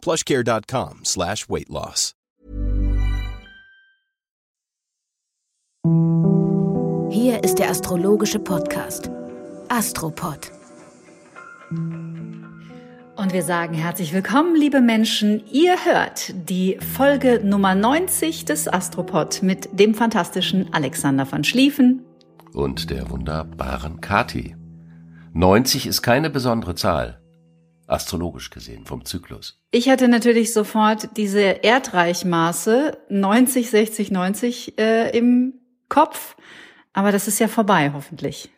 plushcare.com slash weight loss. Hier ist der astrologische Podcast Astropod. Und wir sagen herzlich willkommen, liebe Menschen. Ihr hört die Folge Nummer 90 des Astropod mit dem fantastischen Alexander von Schlieffen und der wunderbaren Kati. 90 ist keine besondere Zahl, astrologisch gesehen vom Zyklus. Ich hatte natürlich sofort diese Erdreichmaße 90, 60, 90 äh, im Kopf, aber das ist ja vorbei, hoffentlich.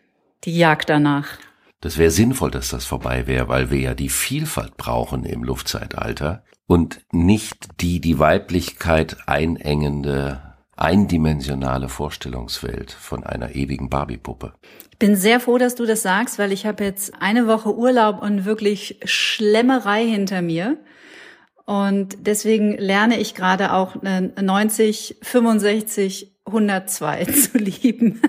Die Jagd danach. Das wäre sinnvoll, dass das vorbei wäre, weil wir ja die Vielfalt brauchen im Luftzeitalter und nicht die die Weiblichkeit einengende eindimensionale Vorstellungswelt von einer ewigen Barbie-Puppe. Ich bin sehr froh, dass du das sagst, weil ich habe jetzt eine Woche Urlaub und wirklich Schlemmerei hinter mir. Und deswegen lerne ich gerade auch 90, 65, 102 zu lieben.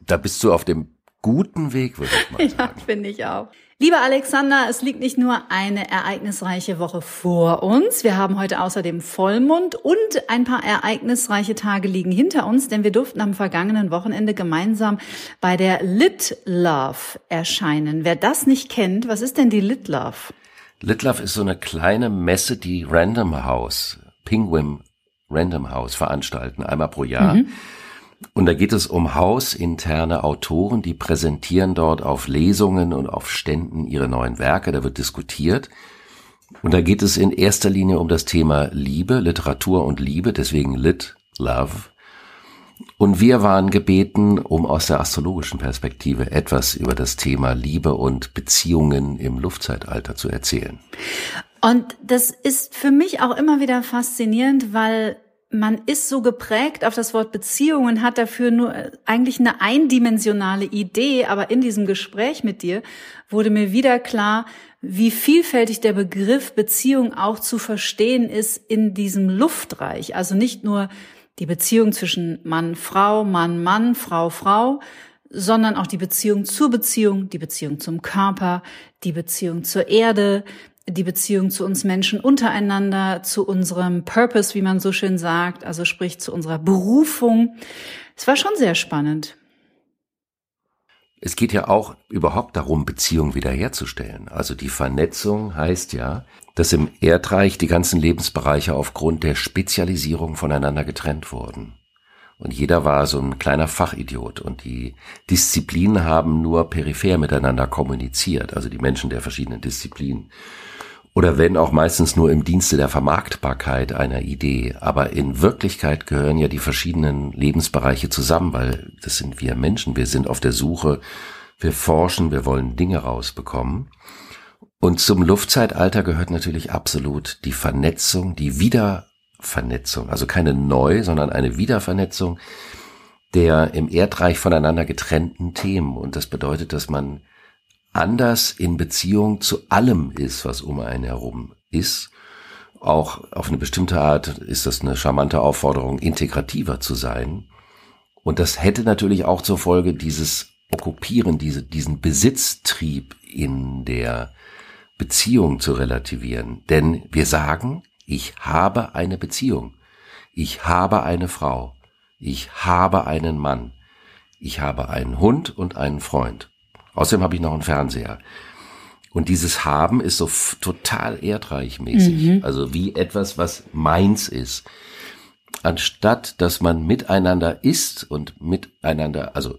da bist du auf dem guten Weg, würde ich mal sagen. Ja, finde ich auch. Lieber Alexander, es liegt nicht nur eine ereignisreiche Woche vor uns. Wir haben heute außerdem Vollmond und ein paar ereignisreiche Tage liegen hinter uns, denn wir durften am vergangenen Wochenende gemeinsam bei der Lit Love erscheinen. Wer das nicht kennt, was ist denn die Lit Love? Lit Love ist so eine kleine Messe, die Random House, Penguin Random House veranstalten, einmal pro Jahr. Mhm. Und da geht es um hausinterne Autoren, die präsentieren dort auf Lesungen und auf Ständen ihre neuen Werke, da wird diskutiert. Und da geht es in erster Linie um das Thema Liebe, Literatur und Liebe, deswegen Lit, Love. Und wir waren gebeten, um aus der astrologischen Perspektive etwas über das Thema Liebe und Beziehungen im Luftzeitalter zu erzählen. Und das ist für mich auch immer wieder faszinierend, weil man ist so geprägt auf das Wort Beziehung und hat dafür nur äh, eigentlich eine eindimensionale Idee, aber in diesem Gespräch mit dir wurde mir wieder klar, wie vielfältig der Begriff Beziehung auch zu verstehen ist in diesem Luftreich. Also nicht nur die Beziehung zwischen Mann, Frau, Mann, Mann, Frau, Frau, sondern auch die Beziehung zur Beziehung, die Beziehung zum Körper, die Beziehung zur Erde, die Beziehung zu uns Menschen untereinander, zu unserem Purpose, wie man so schön sagt, also sprich zu unserer Berufung. Es war schon sehr spannend. Es geht ja auch überhaupt darum, Beziehungen wiederherzustellen. Also die Vernetzung heißt ja, dass im Erdreich die ganzen Lebensbereiche aufgrund der Spezialisierung voneinander getrennt wurden. Und jeder war so ein kleiner Fachidiot und die Disziplinen haben nur peripher miteinander kommuniziert, also die Menschen der verschiedenen Disziplinen oder wenn auch meistens nur im Dienste der Vermarktbarkeit einer Idee. Aber in Wirklichkeit gehören ja die verschiedenen Lebensbereiche zusammen, weil das sind wir Menschen. Wir sind auf der Suche, wir forschen, wir wollen Dinge rausbekommen. Und zum Luftzeitalter gehört natürlich absolut die Vernetzung, die Wiedervernetzung, also keine neu, sondern eine Wiedervernetzung der im Erdreich voneinander getrennten Themen. Und das bedeutet, dass man anders in Beziehung zu allem ist, was um einen herum ist. Auch auf eine bestimmte Art ist das eine charmante Aufforderung, integrativer zu sein. Und das hätte natürlich auch zur Folge dieses Okkupieren, diese, diesen Besitztrieb in der Beziehung zu relativieren. Denn wir sagen, ich habe eine Beziehung. Ich habe eine Frau. Ich habe einen Mann. Ich habe einen Hund und einen Freund. Außerdem habe ich noch einen Fernseher. Und dieses Haben ist so total erdreichmäßig. Mhm. Also wie etwas, was meins ist. Anstatt, dass man miteinander isst und miteinander, also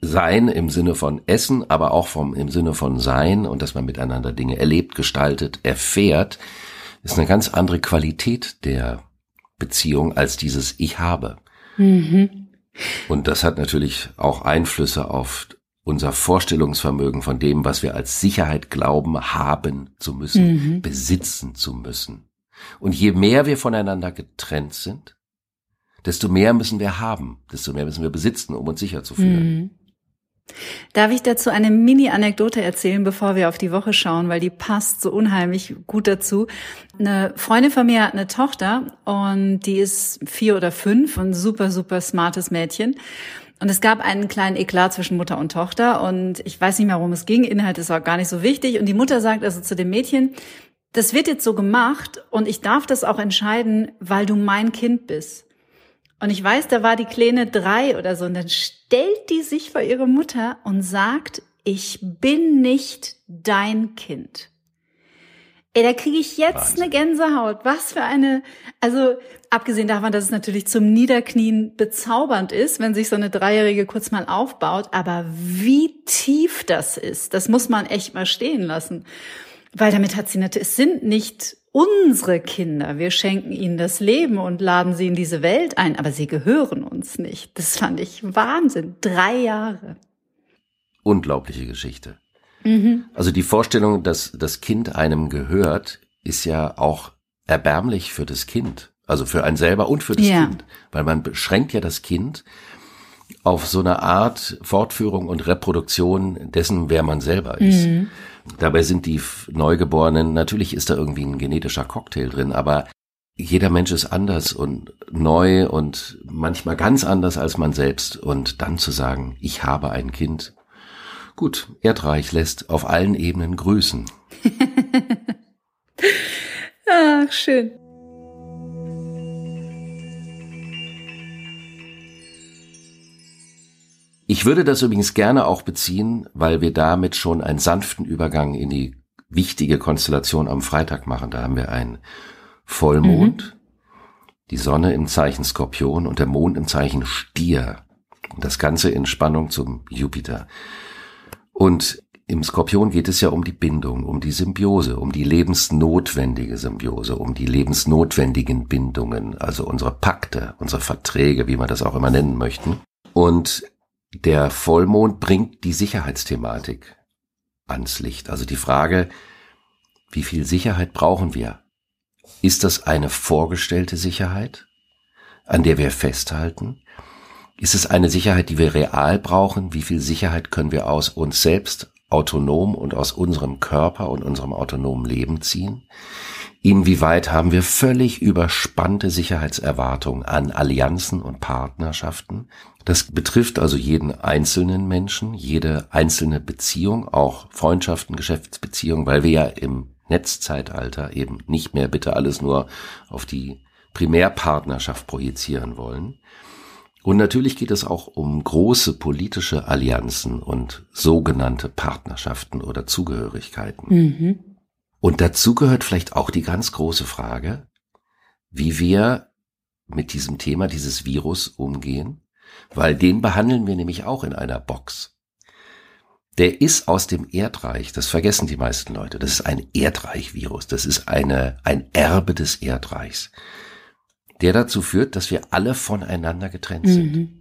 sein im Sinne von Essen, aber auch vom, im Sinne von Sein und dass man miteinander Dinge erlebt, gestaltet, erfährt, ist eine ganz andere Qualität der Beziehung als dieses Ich habe. Mhm. Und das hat natürlich auch Einflüsse auf unser Vorstellungsvermögen von dem, was wir als Sicherheit glauben, haben zu müssen, mhm. besitzen zu müssen. Und je mehr wir voneinander getrennt sind, desto mehr müssen wir haben, desto mehr müssen wir besitzen, um uns sicher zu fühlen. Mhm. Darf ich dazu eine Mini-Anekdote erzählen, bevor wir auf die Woche schauen, weil die passt so unheimlich gut dazu. Eine Freundin von mir hat eine Tochter und die ist vier oder fünf und super, super smartes Mädchen. Und es gab einen kleinen Eklat zwischen Mutter und Tochter und ich weiß nicht mehr, worum es ging. Inhalt ist auch gar nicht so wichtig. Und die Mutter sagt also zu dem Mädchen, das wird jetzt so gemacht und ich darf das auch entscheiden, weil du mein Kind bist. Und ich weiß, da war die Kleine drei oder so und dann stellt die sich vor ihre Mutter und sagt, ich bin nicht dein Kind. Ey, da kriege ich jetzt Wahnsinn. eine Gänsehaut. Was für eine, also abgesehen davon, dass es natürlich zum Niederknien bezaubernd ist, wenn sich so eine Dreijährige kurz mal aufbaut, aber wie tief das ist, das muss man echt mal stehen lassen. Weil damit hat sie natürlich, es sind nicht unsere Kinder. Wir schenken ihnen das Leben und laden sie in diese Welt ein, aber sie gehören uns nicht. Das fand ich Wahnsinn. Drei Jahre. Unglaubliche Geschichte. Mhm. Also die Vorstellung, dass das Kind einem gehört, ist ja auch erbärmlich für das Kind. Also für einen selber und für das ja. Kind. Weil man beschränkt ja das Kind auf so eine Art Fortführung und Reproduktion dessen, wer man selber ist. Mhm. Dabei sind die Neugeborenen, natürlich ist da irgendwie ein genetischer Cocktail drin, aber jeder Mensch ist anders und neu und manchmal ganz anders als man selbst. Und dann zu sagen, ich habe ein Kind. Gut, Erdreich lässt auf allen Ebenen grüßen. Ach, schön. Ich würde das übrigens gerne auch beziehen, weil wir damit schon einen sanften Übergang in die wichtige Konstellation am Freitag machen. Da haben wir einen Vollmond, mhm. die Sonne im Zeichen Skorpion und der Mond im Zeichen Stier. Und das Ganze in Spannung zum Jupiter. Und im Skorpion geht es ja um die Bindung, um die Symbiose, um die lebensnotwendige Symbiose, um die lebensnotwendigen Bindungen, also unsere Pakte, unsere Verträge, wie man das auch immer nennen möchten. Und der Vollmond bringt die Sicherheitsthematik ans Licht. Also die Frage, wie viel Sicherheit brauchen wir? Ist das eine vorgestellte Sicherheit, an der wir festhalten? Ist es eine Sicherheit, die wir real brauchen? Wie viel Sicherheit können wir aus uns selbst autonom und aus unserem Körper und unserem autonomen Leben ziehen? Inwieweit haben wir völlig überspannte Sicherheitserwartungen an Allianzen und Partnerschaften? Das betrifft also jeden einzelnen Menschen, jede einzelne Beziehung, auch Freundschaften, Geschäftsbeziehungen, weil wir ja im Netzzeitalter eben nicht mehr bitte alles nur auf die Primärpartnerschaft projizieren wollen. Und natürlich geht es auch um große politische Allianzen und sogenannte Partnerschaften oder Zugehörigkeiten. Mhm. Und dazu gehört vielleicht auch die ganz große Frage, wie wir mit diesem Thema, dieses Virus umgehen, weil den behandeln wir nämlich auch in einer Box. Der ist aus dem Erdreich, das vergessen die meisten Leute. Das ist ein Erdreich-Virus, das ist eine, ein Erbe des Erdreichs, der dazu führt, dass wir alle voneinander getrennt sind.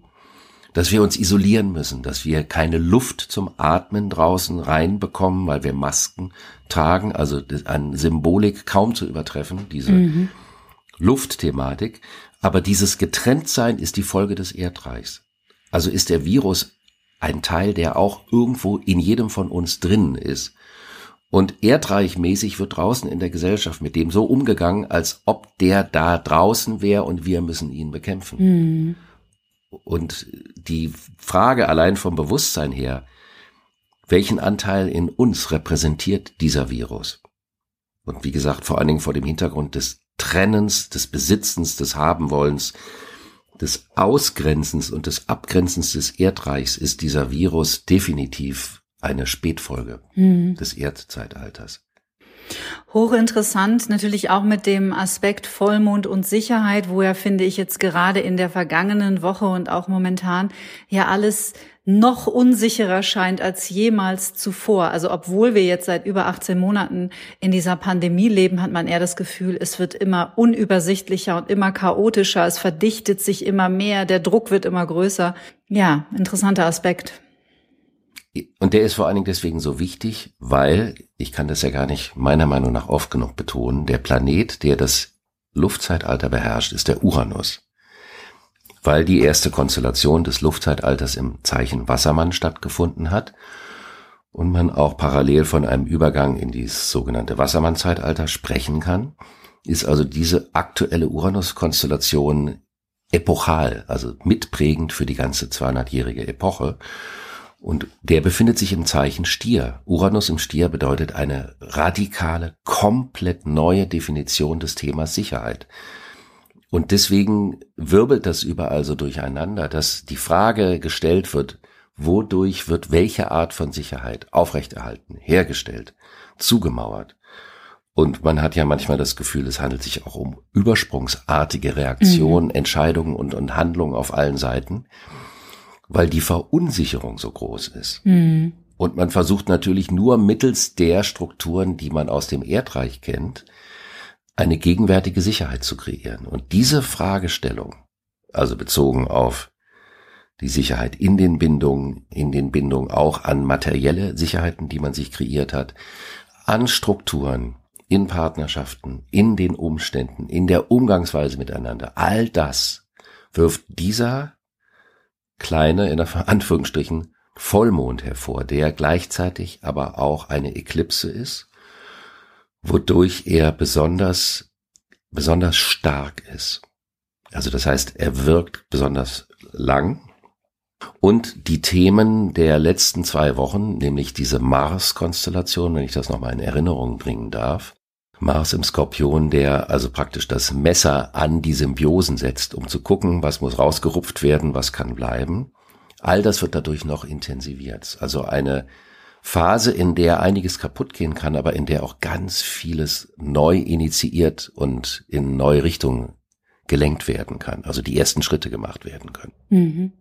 Dass wir uns isolieren müssen, dass wir keine Luft zum Atmen draußen reinbekommen, weil wir Masken tragen, also an Symbolik kaum zu übertreffen, diese mhm. Luftthematik. Aber dieses Getrenntsein ist die Folge des Erdreichs. Also ist der Virus ein Teil, der auch irgendwo in jedem von uns drinnen ist. Und erdreichmäßig wird draußen in der Gesellschaft mit dem so umgegangen, als ob der da draußen wäre und wir müssen ihn bekämpfen. Mhm. Und die Frage allein vom Bewusstsein her, welchen Anteil in uns repräsentiert dieser Virus? Und wie gesagt, vor allen Dingen vor dem Hintergrund des Trennens, des Besitzens, des Habenwollens, des Ausgrenzens und des Abgrenzens des Erdreichs ist dieser Virus definitiv eine Spätfolge mhm. des Erdzeitalters. Hochinteressant, natürlich auch mit dem Aspekt Vollmond und Sicherheit, wo ja, finde ich, jetzt gerade in der vergangenen Woche und auch momentan ja alles noch unsicherer scheint als jemals zuvor. Also obwohl wir jetzt seit über 18 Monaten in dieser Pandemie leben, hat man eher das Gefühl, es wird immer unübersichtlicher und immer chaotischer, es verdichtet sich immer mehr, der Druck wird immer größer. Ja, interessanter Aspekt. Und der ist vor allen Dingen deswegen so wichtig, weil, ich kann das ja gar nicht meiner Meinung nach oft genug betonen, der Planet, der das Luftzeitalter beherrscht, ist der Uranus. Weil die erste Konstellation des Luftzeitalters im Zeichen Wassermann stattgefunden hat und man auch parallel von einem Übergang in dieses sogenannte Wassermann-Zeitalter sprechen kann, ist also diese aktuelle Uranus-Konstellation epochal, also mitprägend für die ganze 200-jährige Epoche. Und der befindet sich im Zeichen Stier. Uranus im Stier bedeutet eine radikale, komplett neue Definition des Themas Sicherheit. Und deswegen wirbelt das überall so durcheinander, dass die Frage gestellt wird, wodurch wird welche Art von Sicherheit aufrechterhalten, hergestellt, zugemauert. Und man hat ja manchmal das Gefühl, es handelt sich auch um übersprungsartige Reaktionen, mhm. Entscheidungen und, und Handlungen auf allen Seiten, weil die Verunsicherung so groß ist. Mhm. Und man versucht natürlich nur mittels der Strukturen, die man aus dem Erdreich kennt, eine gegenwärtige Sicherheit zu kreieren. Und diese Fragestellung, also bezogen auf die Sicherheit in den Bindungen, in den Bindungen auch an materielle Sicherheiten, die man sich kreiert hat, an Strukturen, in Partnerschaften, in den Umständen, in der Umgangsweise miteinander. All das wirft dieser kleine, in Anführungsstrichen, Vollmond hervor, der gleichzeitig aber auch eine Eklipse ist, wodurch er besonders, besonders stark ist. Also das heißt, er wirkt besonders lang, und die Themen der letzten zwei Wochen, nämlich diese Mars-Konstellation, wenn ich das nochmal in Erinnerung bringen darf, Mars im Skorpion, der also praktisch das Messer an die Symbiosen setzt, um zu gucken, was muss rausgerupft werden, was kann bleiben. All das wird dadurch noch intensiviert. Also eine Phase, in der einiges kaputt gehen kann, aber in der auch ganz vieles neu initiiert und in neue Richtungen gelenkt werden kann. Also die ersten Schritte gemacht werden können. Mhm.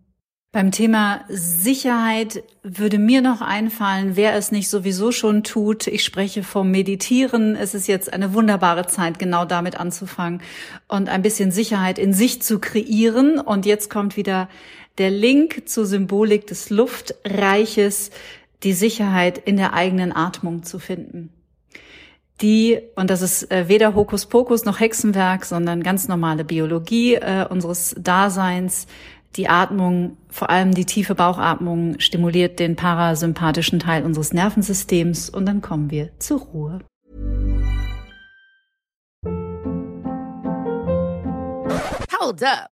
Beim Thema Sicherheit würde mir noch einfallen, wer es nicht sowieso schon tut. Ich spreche vom Meditieren. Es ist jetzt eine wunderbare Zeit, genau damit anzufangen und ein bisschen Sicherheit in sich zu kreieren. Und jetzt kommt wieder der Link zur Symbolik des Luftreiches, die Sicherheit in der eigenen Atmung zu finden. Die, und das ist äh, weder Hokuspokus noch Hexenwerk, sondern ganz normale Biologie äh, unseres Daseins, die Atmung, vor allem die tiefe Bauchatmung, stimuliert den parasympathischen Teil unseres Nervensystems und dann kommen wir zur Ruhe. Hold up.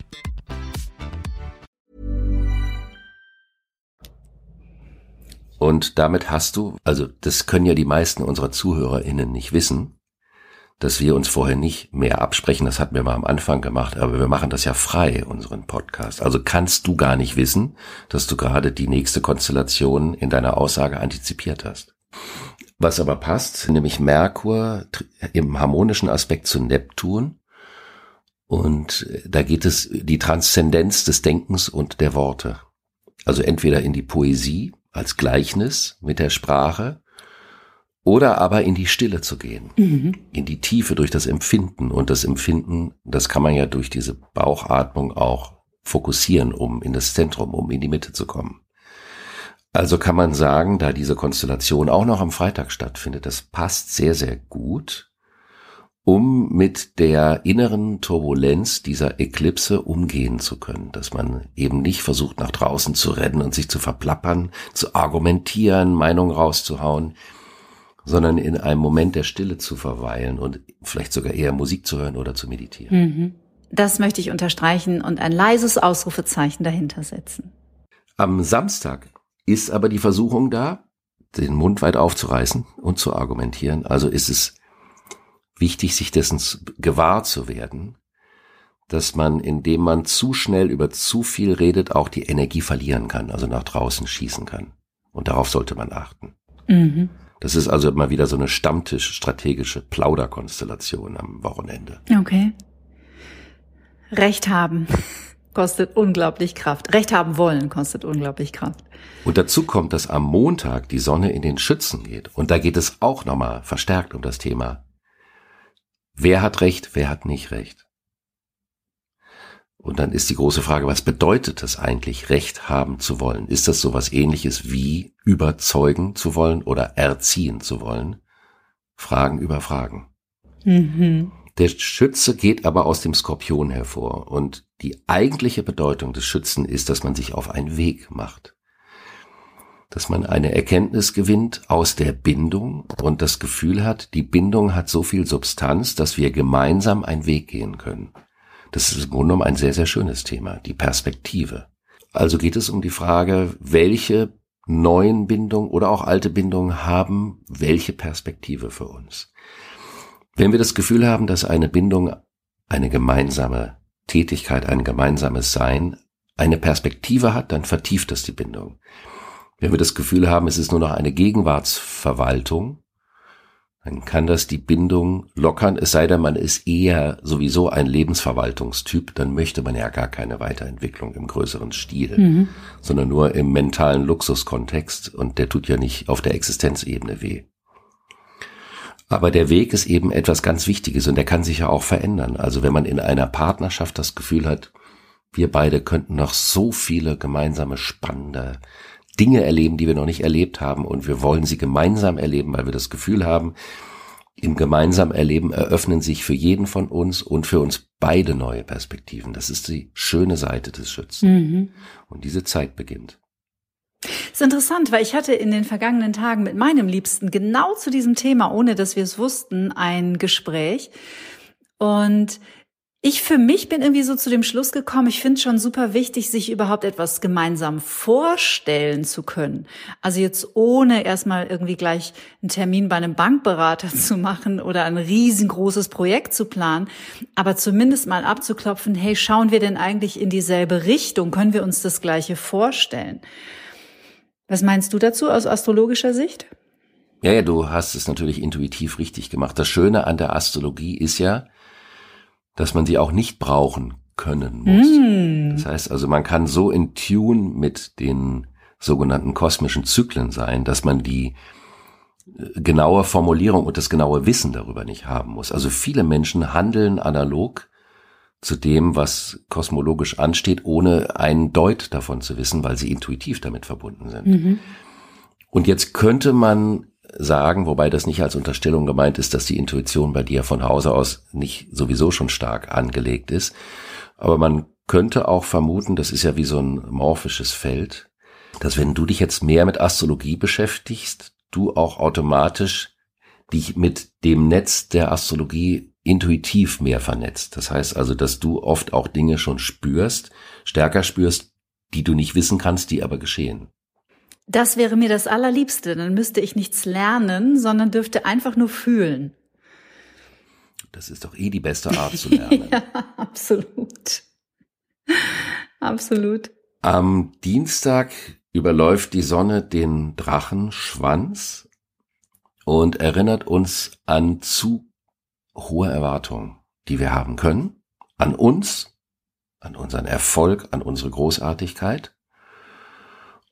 Und damit hast du, also das können ja die meisten unserer ZuhörerInnen nicht wissen, dass wir uns vorher nicht mehr absprechen. Das hatten wir mal am Anfang gemacht, aber wir machen das ja frei, unseren Podcast. Also kannst du gar nicht wissen, dass du gerade die nächste Konstellation in deiner Aussage antizipiert hast. Was aber passt, nämlich Merkur im harmonischen Aspekt zu Neptun. Und da geht es die Transzendenz des Denkens und der Worte. Also entweder in die Poesie als Gleichnis mit der Sprache oder aber in die Stille zu gehen, mhm. in die Tiefe durch das Empfinden. Und das Empfinden, das kann man ja durch diese Bauchatmung auch fokussieren, um in das Zentrum, um in die Mitte zu kommen. Also kann man sagen, da diese Konstellation auch noch am Freitag stattfindet, das passt sehr, sehr gut um mit der inneren Turbulenz dieser Eklipse umgehen zu können, dass man eben nicht versucht, nach draußen zu rennen und sich zu verplappern, zu argumentieren, Meinungen rauszuhauen, sondern in einem Moment der Stille zu verweilen und vielleicht sogar eher Musik zu hören oder zu meditieren. Mhm. Das möchte ich unterstreichen und ein leises Ausrufezeichen dahinter setzen. Am Samstag ist aber die Versuchung da, den Mund weit aufzureißen und zu argumentieren. Also ist es wichtig, sich dessen gewahr zu werden, dass man, indem man zu schnell über zu viel redet, auch die Energie verlieren kann, also nach draußen schießen kann. Und darauf sollte man achten. Mhm. Das ist also mal wieder so eine Stammtisch-strategische Plauderkonstellation am Wochenende. Okay. Recht haben kostet unglaublich Kraft. Recht haben wollen kostet unglaublich Kraft. Und dazu kommt, dass am Montag die Sonne in den Schützen geht. Und da geht es auch nochmal verstärkt um das Thema. Wer hat Recht, wer hat nicht Recht? Und dann ist die große Frage, was bedeutet es eigentlich, Recht haben zu wollen? Ist das sowas ähnliches wie überzeugen zu wollen oder erziehen zu wollen? Fragen über Fragen. Mhm. Der Schütze geht aber aus dem Skorpion hervor und die eigentliche Bedeutung des Schützen ist, dass man sich auf einen Weg macht. Dass man eine Erkenntnis gewinnt aus der Bindung und das Gefühl hat, die Bindung hat so viel Substanz, dass wir gemeinsam einen Weg gehen können. Das ist im Grunde genommen ein sehr, sehr schönes Thema, die Perspektive. Also geht es um die Frage, welche neuen Bindungen oder auch alte Bindungen haben welche Perspektive für uns. Wenn wir das Gefühl haben, dass eine Bindung eine gemeinsame Tätigkeit, ein gemeinsames Sein eine Perspektive hat, dann vertieft das die Bindung. Wenn wir das Gefühl haben, es ist nur noch eine Gegenwartsverwaltung, dann kann das die Bindung lockern, es sei denn, man ist eher sowieso ein Lebensverwaltungstyp, dann möchte man ja gar keine Weiterentwicklung im größeren Stil, mhm. sondern nur im mentalen Luxuskontext und der tut ja nicht auf der Existenzebene weh. Aber der Weg ist eben etwas ganz Wichtiges und der kann sich ja auch verändern. Also wenn man in einer Partnerschaft das Gefühl hat, wir beide könnten noch so viele gemeinsame spannende Dinge erleben, die wir noch nicht erlebt haben und wir wollen sie gemeinsam erleben, weil wir das Gefühl haben, im gemeinsamen Erleben eröffnen sich für jeden von uns und für uns beide neue Perspektiven. Das ist die schöne Seite des Schützen. Mhm. Und diese Zeit beginnt. Das ist interessant, weil ich hatte in den vergangenen Tagen mit meinem Liebsten genau zu diesem Thema, ohne dass wir es wussten, ein Gespräch. Und ich für mich bin irgendwie so zu dem Schluss gekommen, ich finde schon super wichtig, sich überhaupt etwas gemeinsam vorstellen zu können. Also jetzt ohne erstmal irgendwie gleich einen Termin bei einem Bankberater zu machen oder ein riesengroßes Projekt zu planen, aber zumindest mal abzuklopfen, hey, schauen wir denn eigentlich in dieselbe Richtung? Können wir uns das Gleiche vorstellen? Was meinst du dazu aus astrologischer Sicht? Ja, ja, du hast es natürlich intuitiv richtig gemacht. Das Schöne an der Astrologie ist ja, dass man sie auch nicht brauchen können muss. Mm. Das heißt also, man kann so in Tune mit den sogenannten kosmischen Zyklen sein, dass man die äh, genaue Formulierung und das genaue Wissen darüber nicht haben muss. Also viele Menschen handeln analog zu dem, was kosmologisch ansteht, ohne einen Deut davon zu wissen, weil sie intuitiv damit verbunden sind. Mhm. Und jetzt könnte man sagen, wobei das nicht als Unterstellung gemeint ist, dass die Intuition bei dir von Hause aus nicht sowieso schon stark angelegt ist. Aber man könnte auch vermuten, das ist ja wie so ein morphisches Feld, dass wenn du dich jetzt mehr mit Astrologie beschäftigst, du auch automatisch dich mit dem Netz der Astrologie intuitiv mehr vernetzt. Das heißt also, dass du oft auch Dinge schon spürst, stärker spürst, die du nicht wissen kannst, die aber geschehen. Das wäre mir das Allerliebste. Dann müsste ich nichts lernen, sondern dürfte einfach nur fühlen. Das ist doch eh die beste Art zu lernen. ja, absolut. Absolut. Am Dienstag überläuft die Sonne den Drachenschwanz und erinnert uns an zu hohe Erwartungen, die wir haben können, an uns, an unseren Erfolg, an unsere Großartigkeit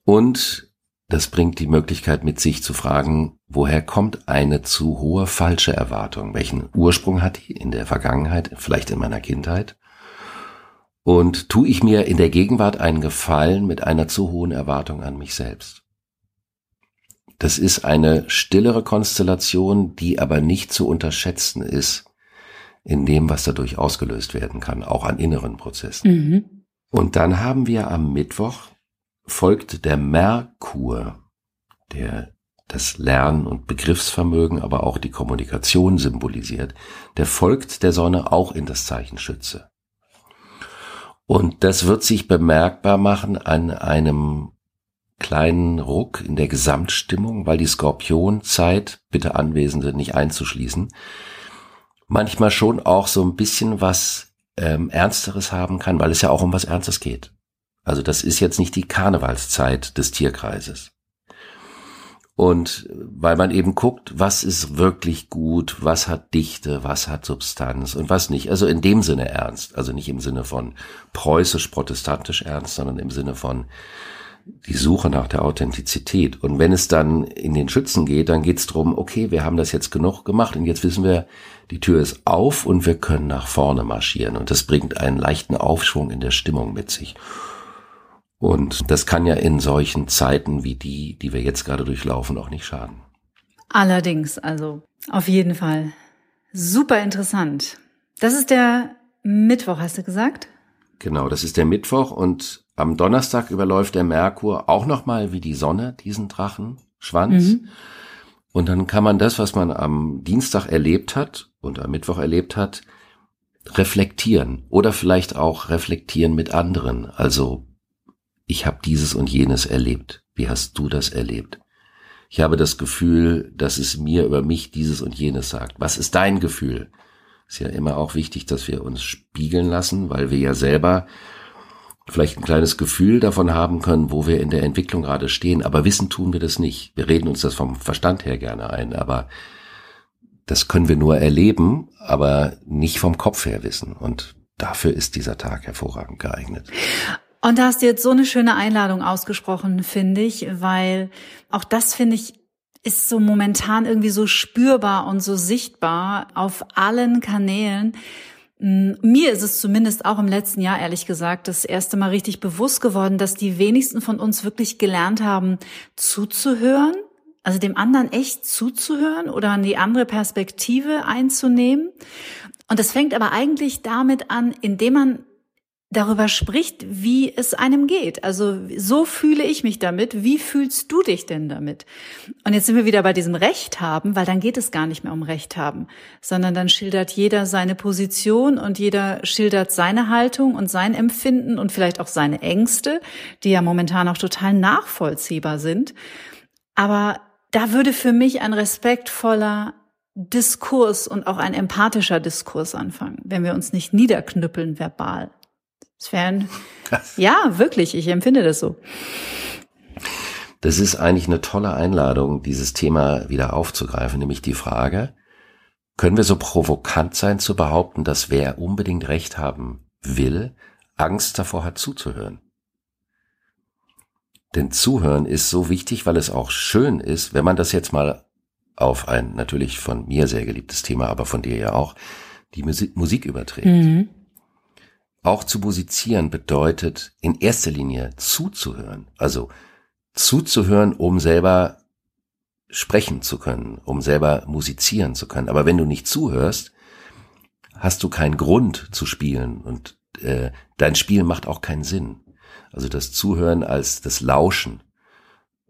und das bringt die Möglichkeit mit sich zu fragen, woher kommt eine zu hohe falsche Erwartung? Welchen Ursprung hat die in der Vergangenheit, vielleicht in meiner Kindheit? Und tue ich mir in der Gegenwart einen Gefallen mit einer zu hohen Erwartung an mich selbst? Das ist eine stillere Konstellation, die aber nicht zu unterschätzen ist in dem, was dadurch ausgelöst werden kann, auch an inneren Prozessen. Mhm. Und dann haben wir am Mittwoch folgt der Merkur, der das Lernen und Begriffsvermögen, aber auch die Kommunikation symbolisiert, der folgt der Sonne auch in das Zeichen Schütze. Und das wird sich bemerkbar machen an einem kleinen Ruck in der Gesamtstimmung, weil die Skorpionzeit, bitte Anwesende nicht einzuschließen, manchmal schon auch so ein bisschen was ähm, Ernsteres haben kann, weil es ja auch um was Ernstes geht. Also das ist jetzt nicht die Karnevalszeit des Tierkreises. Und weil man eben guckt, was ist wirklich gut, was hat Dichte, was hat Substanz und was nicht. Also in dem Sinne ernst. Also nicht im Sinne von preußisch-protestantisch ernst, sondern im Sinne von die Suche nach der Authentizität. Und wenn es dann in den Schützen geht, dann geht es darum, okay, wir haben das jetzt genug gemacht und jetzt wissen wir, die Tür ist auf und wir können nach vorne marschieren. Und das bringt einen leichten Aufschwung in der Stimmung mit sich. Und das kann ja in solchen Zeiten wie die, die wir jetzt gerade durchlaufen, auch nicht schaden. Allerdings, also auf jeden Fall. Super interessant. Das ist der Mittwoch, hast du gesagt? Genau, das ist der Mittwoch und am Donnerstag überläuft der Merkur auch nochmal wie die Sonne diesen Drachenschwanz. Mhm. Und dann kann man das, was man am Dienstag erlebt hat und am Mittwoch erlebt hat, reflektieren oder vielleicht auch reflektieren mit anderen. Also ich habe dieses und jenes erlebt. Wie hast du das erlebt? Ich habe das Gefühl, dass es mir über mich dieses und jenes sagt. Was ist dein Gefühl? Ist ja immer auch wichtig, dass wir uns spiegeln lassen, weil wir ja selber vielleicht ein kleines Gefühl davon haben können, wo wir in der Entwicklung gerade stehen. Aber wissen tun wir das nicht. Wir reden uns das vom Verstand her gerne ein, aber das können wir nur erleben, aber nicht vom Kopf her wissen. Und dafür ist dieser Tag hervorragend geeignet. Und da hast du jetzt so eine schöne Einladung ausgesprochen, finde ich, weil auch das finde ich ist so momentan irgendwie so spürbar und so sichtbar auf allen Kanälen. Mm, mir ist es zumindest auch im letzten Jahr, ehrlich gesagt, das erste Mal richtig bewusst geworden, dass die wenigsten von uns wirklich gelernt haben, zuzuhören, also dem anderen echt zuzuhören oder an die andere Perspektive einzunehmen. Und das fängt aber eigentlich damit an, indem man darüber spricht, wie es einem geht. Also so fühle ich mich damit. Wie fühlst du dich denn damit? Und jetzt sind wir wieder bei diesem Recht haben, weil dann geht es gar nicht mehr um Recht haben, sondern dann schildert jeder seine Position und jeder schildert seine Haltung und sein Empfinden und vielleicht auch seine Ängste, die ja momentan auch total nachvollziehbar sind. Aber da würde für mich ein respektvoller Diskurs und auch ein empathischer Diskurs anfangen, wenn wir uns nicht niederknüppeln verbal. Wäre ja, wirklich, ich empfinde das so. Das ist eigentlich eine tolle Einladung, dieses Thema wieder aufzugreifen, nämlich die Frage, können wir so provokant sein zu behaupten, dass wer unbedingt Recht haben will, Angst davor hat zuzuhören? Denn Zuhören ist so wichtig, weil es auch schön ist, wenn man das jetzt mal auf ein natürlich von mir sehr geliebtes Thema, aber von dir ja auch, die Musik, überträgt. Mhm. Auch zu musizieren bedeutet in erster Linie zuzuhören. Also zuzuhören, um selber sprechen zu können, um selber musizieren zu können. Aber wenn du nicht zuhörst, hast du keinen Grund zu spielen und äh, dein Spiel macht auch keinen Sinn. Also das Zuhören als das Lauschen.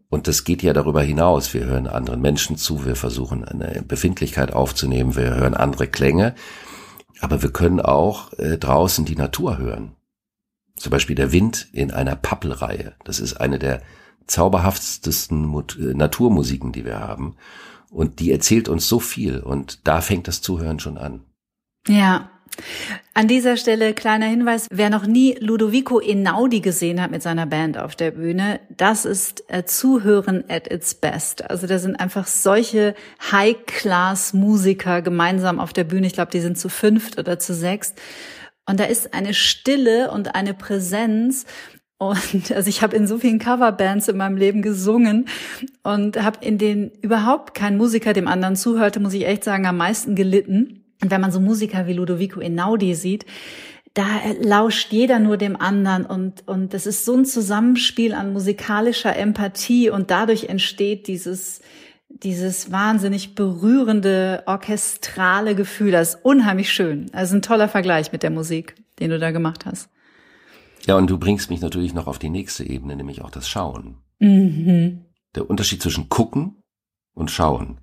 Und das geht ja darüber hinaus. Wir hören anderen Menschen zu, wir versuchen eine Befindlichkeit aufzunehmen, wir hören andere Klänge. Aber wir können auch äh, draußen die Natur hören. Zum Beispiel der Wind in einer Pappelreihe. Das ist eine der zauberhaftesten Mut äh, Naturmusiken, die wir haben. Und die erzählt uns so viel. Und da fängt das Zuhören schon an. Ja, an dieser Stelle kleiner Hinweis, wer noch nie Ludovico Einaudi gesehen hat mit seiner Band auf der Bühne, das ist äh, Zuhören at its best. Also da sind einfach solche High-Class-Musiker gemeinsam auf der Bühne. Ich glaube, die sind zu fünft oder zu sechst. Und da ist eine Stille und eine Präsenz. Und also ich habe in so vielen Coverbands in meinem Leben gesungen und habe in denen überhaupt kein Musiker dem anderen zuhörte, muss ich echt sagen, am meisten gelitten. Und wenn man so Musiker wie Ludovico Einaudi sieht, da lauscht jeder nur dem anderen und, und das ist so ein Zusammenspiel an musikalischer Empathie und dadurch entsteht dieses, dieses wahnsinnig berührende, orchestrale Gefühl. Das ist unheimlich schön. Also ein toller Vergleich mit der Musik, den du da gemacht hast. Ja, und du bringst mich natürlich noch auf die nächste Ebene, nämlich auch das Schauen. Mhm. Der Unterschied zwischen gucken und schauen.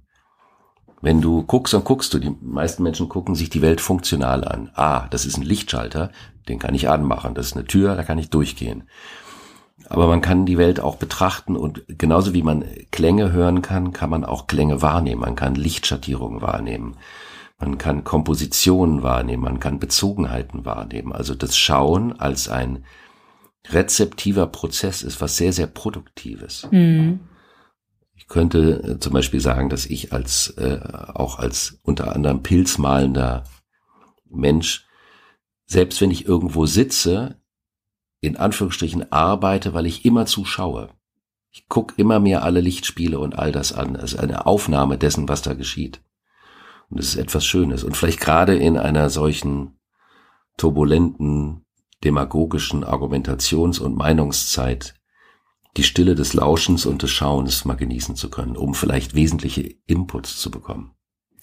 Wenn du guckst, dann guckst du. Die meisten Menschen gucken sich die Welt funktional an. Ah, das ist ein Lichtschalter, den kann ich anmachen. Das ist eine Tür, da kann ich durchgehen. Aber man kann die Welt auch betrachten und genauso wie man Klänge hören kann, kann man auch Klänge wahrnehmen. Man kann Lichtschattierungen wahrnehmen. Man kann Kompositionen wahrnehmen. Man kann Bezogenheiten wahrnehmen. Also das Schauen als ein rezeptiver Prozess ist was sehr, sehr Produktives. Mhm. Ich könnte äh, zum Beispiel sagen, dass ich als äh, auch als unter anderem pilzmalender Mensch, selbst wenn ich irgendwo sitze, in Anführungsstrichen arbeite, weil ich immer zuschaue. Ich gucke immer mehr alle Lichtspiele und all das an. Ist eine Aufnahme dessen, was da geschieht. Und es ist etwas Schönes. Und vielleicht gerade in einer solchen turbulenten, demagogischen Argumentations- und Meinungszeit die Stille des Lauschens und des Schauens mal genießen zu können, um vielleicht wesentliche Inputs zu bekommen.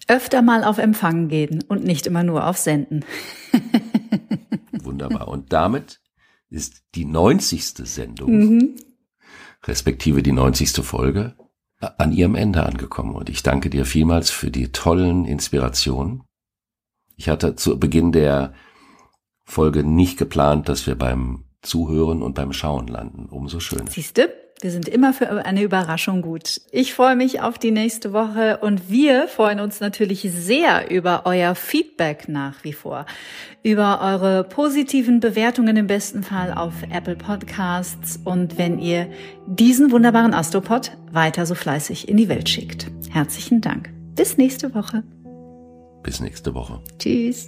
Öfter mal auf Empfang gehen und nicht immer nur auf Senden. Wunderbar. Und damit ist die 90. Sendung, mhm. respektive die 90. Folge, an ihrem Ende angekommen. Und ich danke dir vielmals für die tollen Inspirationen. Ich hatte zu Beginn der Folge nicht geplant, dass wir beim Zuhören und beim Schauen landen. Umso schöner. Siehste, wir sind immer für eine Überraschung gut. Ich freue mich auf die nächste Woche und wir freuen uns natürlich sehr über euer Feedback nach wie vor. Über eure positiven Bewertungen im besten Fall auf Apple Podcasts und wenn ihr diesen wunderbaren Astropod weiter so fleißig in die Welt schickt. Herzlichen Dank. Bis nächste Woche. Bis nächste Woche. Tschüss.